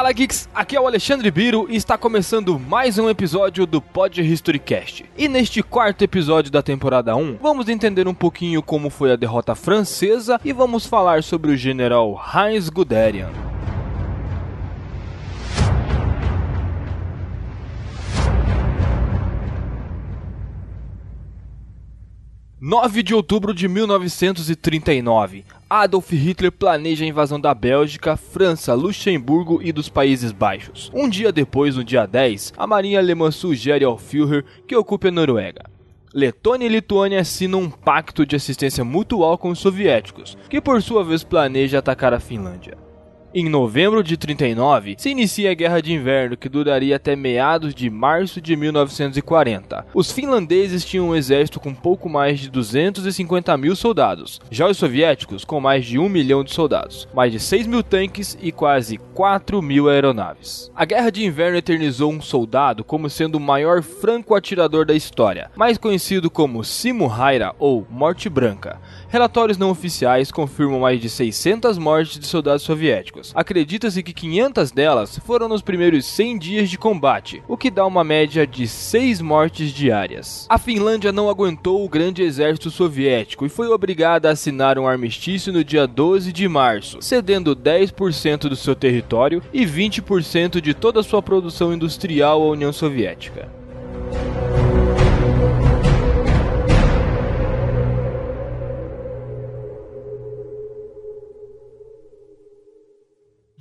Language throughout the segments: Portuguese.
Fala Geeks, aqui é o Alexandre Biro e está começando mais um episódio do Pod Historycast. E neste quarto episódio da temporada 1, vamos entender um pouquinho como foi a derrota francesa e vamos falar sobre o general Heinz Guderian. 9 de outubro de 1939. Adolf Hitler planeja a invasão da Bélgica, França, Luxemburgo e dos Países Baixos. Um dia depois, no dia 10, a marinha alemã sugere ao Führer que ocupe a Noruega. Letônia e Lituânia assinam um pacto de assistência mutual com os soviéticos, que por sua vez planeja atacar a Finlândia. Em novembro de 39, se inicia a Guerra de Inverno, que duraria até meados de março de 1940. Os finlandeses tinham um exército com pouco mais de 250 mil soldados, já os soviéticos com mais de 1 milhão de soldados, mais de 6 mil tanques e quase 4 mil aeronaves. A Guerra de Inverno eternizou um soldado como sendo o maior franco-atirador da história, mais conhecido como Simo Haira ou Morte Branca. Relatórios não oficiais confirmam mais de 600 mortes de soldados soviéticos Acredita-se que 500 delas foram nos primeiros 100 dias de combate, o que dá uma média de 6 mortes diárias. A Finlândia não aguentou o grande exército soviético e foi obrigada a assinar um armistício no dia 12 de março, cedendo 10% do seu território e 20% de toda a sua produção industrial à União Soviética.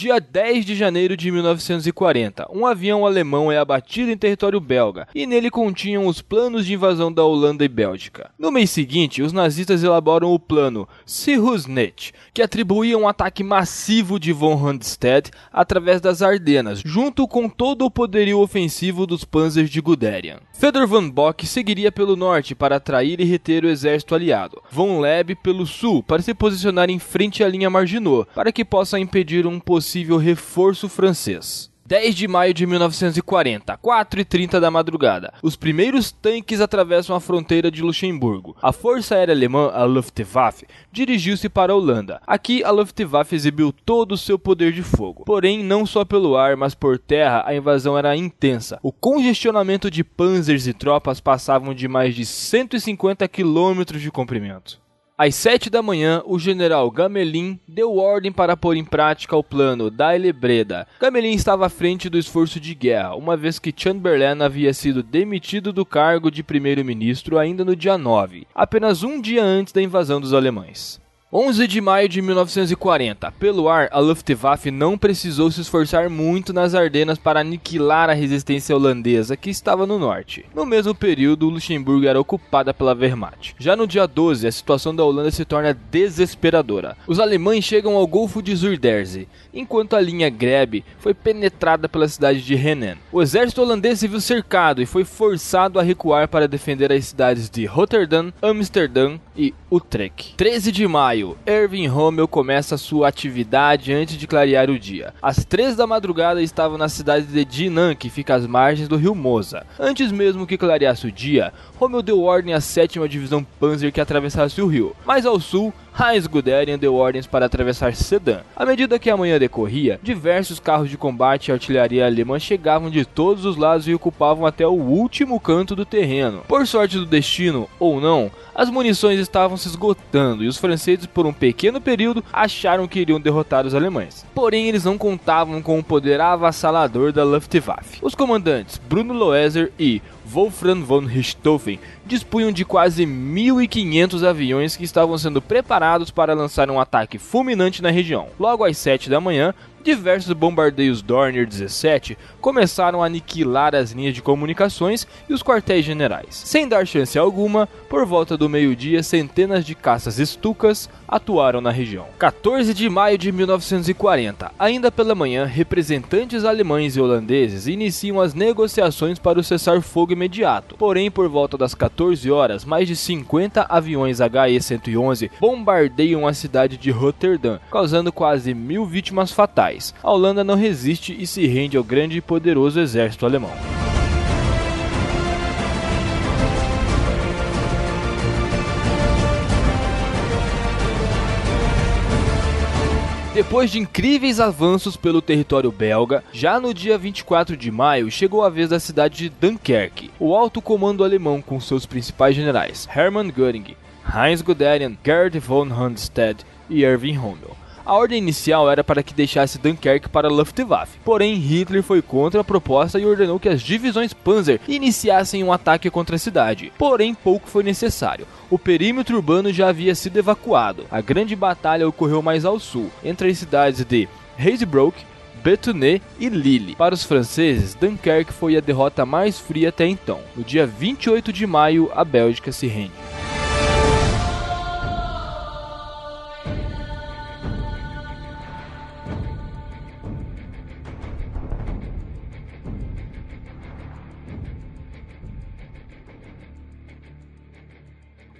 Dia 10 de janeiro de 1940, um avião alemão é abatido em território belga e nele continham os planos de invasão da Holanda e Bélgica. No mês seguinte, os nazistas elaboram o plano Sirhusnet, que atribuía um ataque massivo de von Rundstedt através das Ardenas, junto com todo o poderio ofensivo dos panzers de Guderian. Fedor von Bock seguiria pelo norte para atrair e reter o exército aliado, von Leb pelo sul para se posicionar em frente à linha Marginot, para que possa impedir um possível possível reforço francês. 10 de maio de 1940, 4 e 30 da madrugada. Os primeiros tanques atravessam a fronteira de Luxemburgo. A Força Aérea Alemã, a Luftwaffe, dirigiu-se para a Holanda. Aqui, a Luftwaffe exibiu todo o seu poder de fogo. Porém, não só pelo ar, mas por terra, a invasão era intensa. O congestionamento de panzers e tropas passavam de mais de 150 quilômetros de comprimento. Às sete da manhã, o general Gamelin deu ordem para pôr em prática o plano Daile-Breda. Gamelin estava à frente do esforço de guerra, uma vez que Chamberlain havia sido demitido do cargo de primeiro-ministro ainda no dia 9, apenas um dia antes da invasão dos alemães. 11 de maio de 1940. Pelo ar, a Luftwaffe não precisou se esforçar muito nas Ardenas para aniquilar a resistência holandesa que estava no norte. No mesmo período, Luxemburgo era ocupada pela Wehrmacht. Já no dia 12, a situação da Holanda se torna desesperadora. Os alemães chegam ao Golfo de Zuiderzee, enquanto a linha Grebe foi penetrada pela cidade de Henan. O exército holandês se viu cercado e foi forçado a recuar para defender as cidades de Rotterdam, Amsterdã e Utrecht. 13 de maio maio, Rommel começa sua atividade antes de clarear o dia. Às três da madrugada estava na cidade de Dinan, que fica às margens do rio Mosa. Antes mesmo que clareasse o dia, Rommel deu ordem à sétima divisão Panzer que atravessasse o rio. Mais ao sul, Heinz Guderian deu ordens para atravessar Sedan. À medida que a manhã decorria, diversos carros de combate e artilharia alemã chegavam de todos os lados e ocupavam até o último canto do terreno. Por sorte do destino, ou não, as munições estavam se esgotando e os franceses, por um pequeno período, acharam que iriam derrotar os alemães. Porém, eles não contavam com o poder avassalador da Luftwaffe. Os comandantes Bruno Loeser e Wolfram von Richthofen dispunham de quase 1.500 aviões que estavam sendo preparados para lançar um ataque fulminante na região. Logo às 7 da manhã, diversos bombardeios Dornier 17 começaram a aniquilar as linhas de comunicações e os quartéis generais. Sem dar chance alguma, por volta do meio-dia, centenas de caças Stukas atuaram na região. 14 de maio de 1940, ainda pela manhã, representantes alemães e holandeses iniciam as negociações para o cessar-fogo imediato. Porém, por volta das 14 horas, mais de 50 aviões HE-111 bombardeiam a cidade de Rotterdam, causando quase mil vítimas fatais a Holanda não resiste e se rende ao grande e poderoso exército alemão. Depois de incríveis avanços pelo território belga, já no dia 24 de maio chegou a vez da cidade de Dunkerque. O alto comando alemão com seus principais generais, Hermann Göring, Heinz Guderian, Gerd von Rundstedt e Erwin Rommel a ordem inicial era para que deixasse Dunkerque para Luftwaffe, porém Hitler foi contra a proposta e ordenou que as divisões Panzer iniciassem um ataque contra a cidade. Porém, pouco foi necessário. O perímetro urbano já havia sido evacuado. A grande batalha ocorreu mais ao sul, entre as cidades de Hazebrouck, Bethune e Lille. Para os franceses, Dunkerque foi a derrota mais fria até então. No dia 28 de maio, a Bélgica se rende.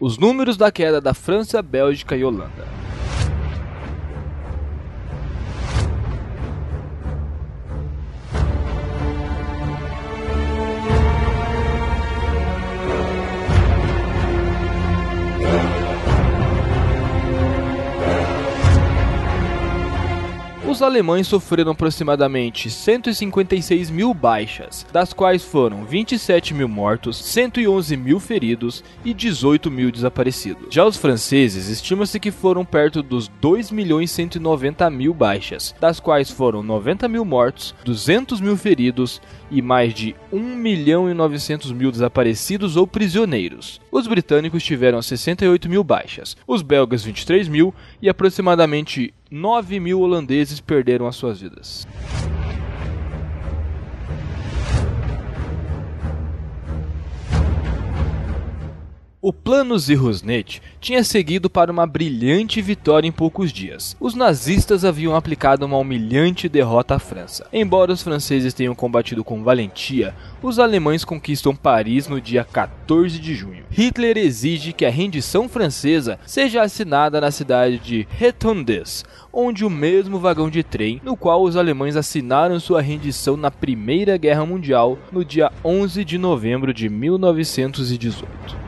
Os números da queda da França, Bélgica e Holanda. Os alemães sofreram aproximadamente 156 mil baixas, das quais foram 27 mil mortos, 111 mil feridos e 18 mil desaparecidos. Já os franceses estima-se que foram perto dos 2 milhões 190 mil baixas, das quais foram 90 mil mortos, 200 mil feridos e mais de 1 milhão e 900 mil desaparecidos ou prisioneiros. Os britânicos tiveram 68 mil baixas, os belgas 23 mil e aproximadamente 9 mil holandeses perderam as suas vidas. O plano Zirrusnet tinha seguido para uma brilhante vitória em poucos dias. Os nazistas haviam aplicado uma humilhante derrota à França. Embora os franceses tenham combatido com valentia, os alemães conquistam Paris no dia 14 de junho. Hitler exige que a rendição francesa seja assinada na cidade de Retondes, onde o mesmo vagão de trem no qual os alemães assinaram sua rendição na Primeira Guerra Mundial no dia 11 de novembro de 1918.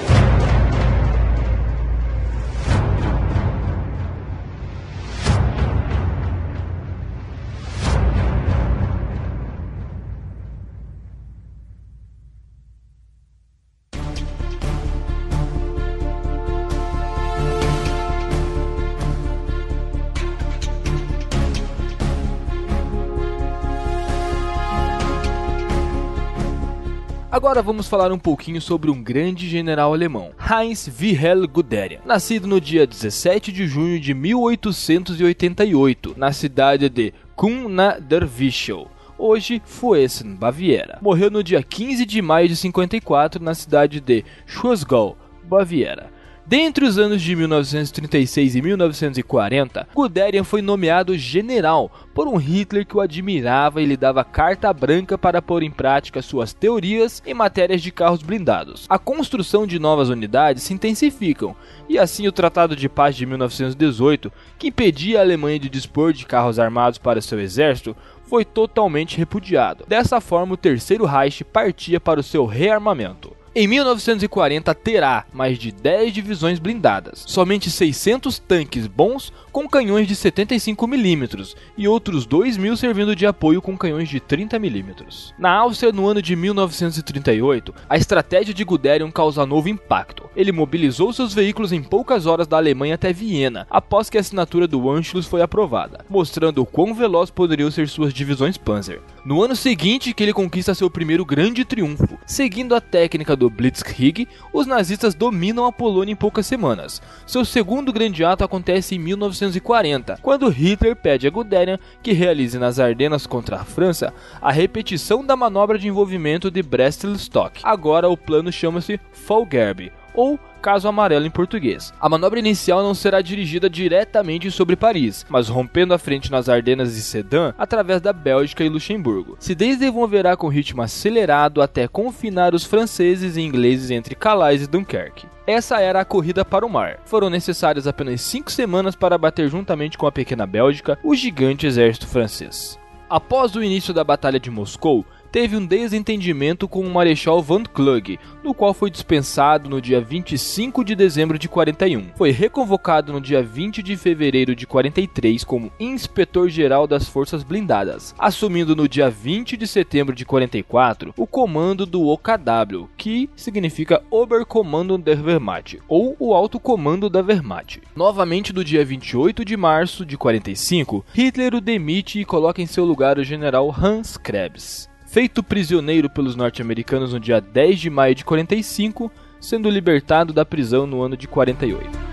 Agora vamos falar um pouquinho sobre um grande general alemão, Heinz Wilhelm Guderian, nascido no dia 17 de junho de 1888, na cidade de Kuhn der Wischel hoje Fuessen, Baviera. Morreu no dia 15 de maio de 54 na cidade de Schwarzgau, Baviera. Dentre os anos de 1936 e 1940, Guderian foi nomeado general por um Hitler que o admirava e lhe dava carta branca para pôr em prática suas teorias em matérias de carros blindados. A construção de novas unidades se intensificam, e assim o Tratado de Paz de 1918, que impedia a Alemanha de dispor de carros armados para seu exército, foi totalmente repudiado. Dessa forma, o Terceiro Reich partia para o seu rearmamento. Em 1940 terá mais de 10 divisões blindadas, somente 600 tanques bons com canhões de 75mm e outros 2 mil servindo de apoio com canhões de 30mm. Na Áustria, no ano de 1938, a estratégia de Guderian causa novo impacto. Ele mobilizou seus veículos em poucas horas da Alemanha até Viena, após que a assinatura do Anschluss foi aprovada, mostrando o quão veloz poderiam ser suas divisões Panzer. No ano seguinte que ele conquista seu primeiro grande triunfo, seguindo a técnica do Blitzkrieg, os nazistas dominam a Polônia em poucas semanas. Seu segundo grande ato acontece em 1940, quando Hitler pede a Guderian que realize nas Ardenas contra a França a repetição da manobra de envolvimento de Brest-Litovsk. Agora o plano chama-se Fallgerb, ou caso amarelo em português. A manobra inicial não será dirigida diretamente sobre Paris, mas rompendo a frente nas Ardenas e Sedan através da Bélgica e Luxemburgo. Se desenvolverá com ritmo acelerado até confinar os franceses e ingleses entre Calais e Dunkerque. Essa era a corrida para o mar. Foram necessárias apenas cinco semanas para bater juntamente com a pequena Bélgica o gigante exército francês. Após o início da Batalha de Moscou, teve um desentendimento com o Marechal Van Klug, no qual foi dispensado no dia 25 de dezembro de 41. Foi reconvocado no dia 20 de fevereiro de 43 como inspetor-geral das Forças Blindadas, assumindo no dia 20 de setembro de 44 o comando do OKW, que significa Oberkommando der Wehrmacht, ou o alto comando da Wehrmacht. Novamente no dia 28 de março de 45, Hitler o demite e coloca em seu lugar o general Hans Krebs feito prisioneiro pelos norte-americanos no dia 10 de maio de 45, sendo libertado da prisão no ano de 48.